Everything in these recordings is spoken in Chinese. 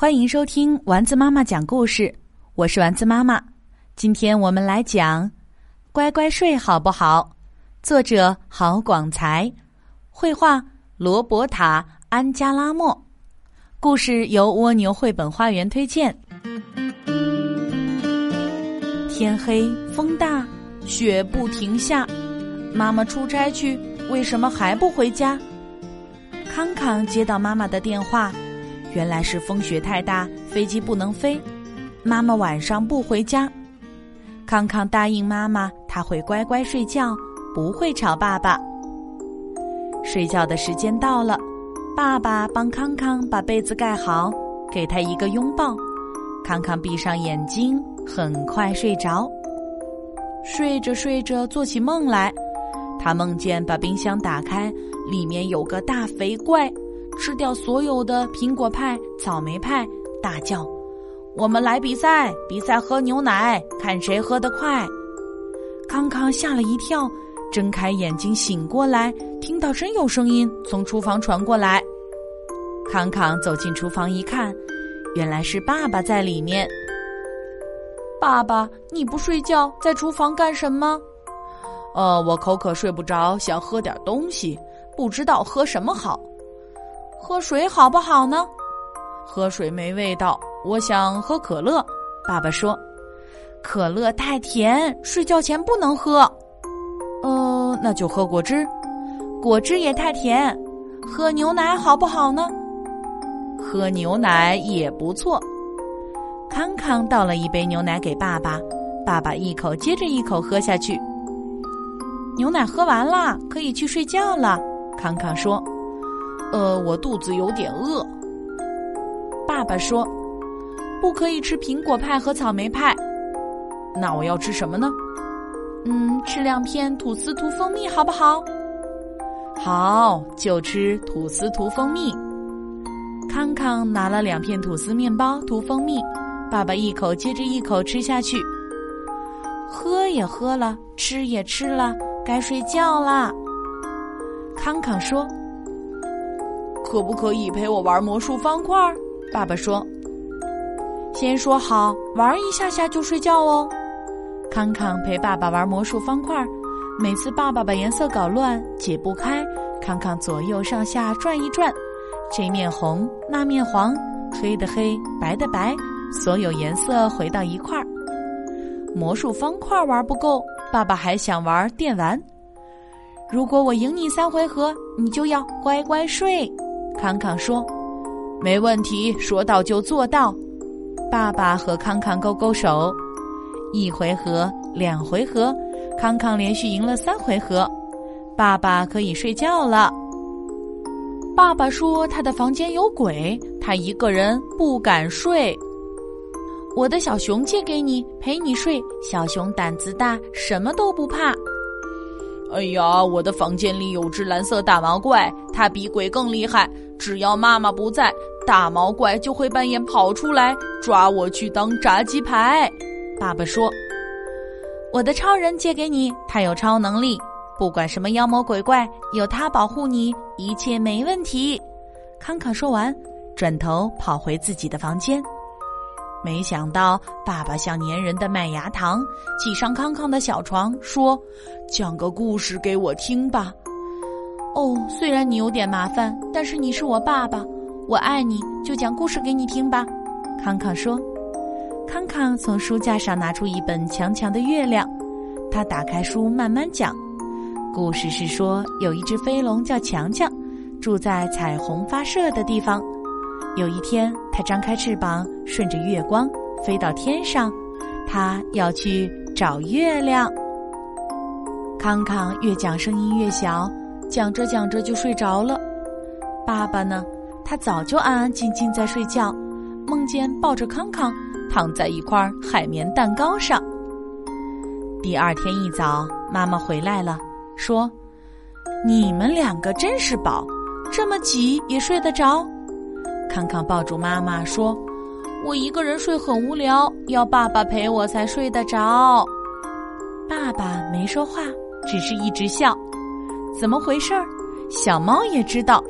欢迎收听丸子妈妈讲故事，我是丸子妈妈。今天我们来讲《乖乖睡好不好》，作者郝广才，绘画罗伯塔·安加拉莫，故事由蜗牛绘本花园推荐。天黑，风大，雪不停下，妈妈出差去，为什么还不回家？康康接到妈妈的电话。原来是风雪太大，飞机不能飞。妈妈晚上不回家。康康答应妈妈，他会乖乖睡觉，不会吵爸爸。睡觉的时间到了，爸爸帮康康把被子盖好，给他一个拥抱。康康闭上眼睛，很快睡着。睡着睡着，做起梦来，他梦见把冰箱打开，里面有个大肥怪。吃掉所有的苹果派、草莓派，大叫：“我们来比赛！比赛喝牛奶，看谁喝得快！”康康吓了一跳，睁开眼睛醒过来，听到真有声音从厨房传过来。康康走进厨房一看，原来是爸爸在里面。爸爸，你不睡觉，在厨房干什么？呃，我口渴睡不着，想喝点东西，不知道喝什么好。喝水好不好呢？喝水没味道，我想喝可乐。爸爸说：“可乐太甜，睡觉前不能喝。”呃，那就喝果汁。果汁也太甜，喝牛奶好不好呢？喝牛奶也不错。康康倒了一杯牛奶给爸爸，爸爸一口接着一口喝下去。牛奶喝完了，可以去睡觉了。康康说。呃，我肚子有点饿。爸爸说：“不可以吃苹果派和草莓派。”那我要吃什么呢？嗯，吃两片吐司涂蜂蜜好不好？好，就吃吐司涂蜂蜜。康康拿了两片吐司面包涂蜂蜜，爸爸一口接着一口吃下去。喝也喝了，吃也吃了，该睡觉啦。康康说。可不可以陪我玩魔术方块？爸爸说：“先说好，玩一下下就睡觉哦。”康康陪爸爸玩魔术方块，每次爸爸把颜色搞乱，解不开，康康左右上下转一转，这面红，那面黄，黑的黑，白的白，所有颜色回到一块儿。魔术方块玩不够，爸爸还想玩电玩。如果我赢你三回合，你就要乖乖睡。康康说：“没问题，说到就做到。”爸爸和康康勾勾手，一回合，两回合，康康连续赢了三回合，爸爸可以睡觉了。爸爸说：“他的房间有鬼，他一个人不敢睡。”我的小熊借给你，陪你睡。小熊胆子大，什么都不怕。哎呀，我的房间里有只蓝色大毛怪，它比鬼更厉害。只要妈妈不在，大毛怪就会半夜跑出来抓我去当炸鸡排。爸爸说：“我的超人借给你，他有超能力，不管什么妖魔鬼怪，有他保护你，一切没问题。”康康说完，转头跑回自己的房间。没想到，爸爸像粘人的麦芽糖，挤上康康的小床，说：“讲个故事给我听吧。”哦，虽然你有点麻烦，但是你是我爸爸，我爱你，就讲故事给你听吧。”康康说。康康从书架上拿出一本《强强的月亮》，他打开书慢慢讲。故事是说，有一只飞龙叫强强，住在彩虹发射的地方。有一天，它张开翅膀，顺着月光飞到天上。它要去找月亮。康康越讲声音越小，讲着讲着就睡着了。爸爸呢？他早就安安静静在睡觉，梦见抱着康康躺在一块海绵蛋糕上。第二天一早，妈妈回来了，说：“你们两个真是宝，这么挤也睡得着。”康康抱住妈妈说：“我一个人睡很无聊，要爸爸陪我才睡得着。”爸爸没说话，只是一直笑。怎么回事儿？小猫也知道，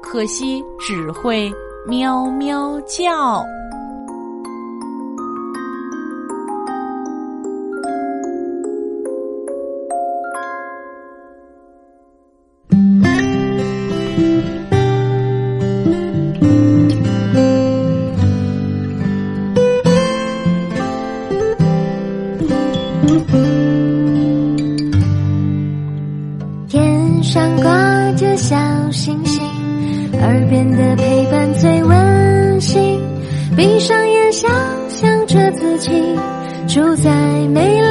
可惜只会喵喵叫。上挂着小星星，耳边的陪伴最温馨。闭上眼，想象着自己住在没有。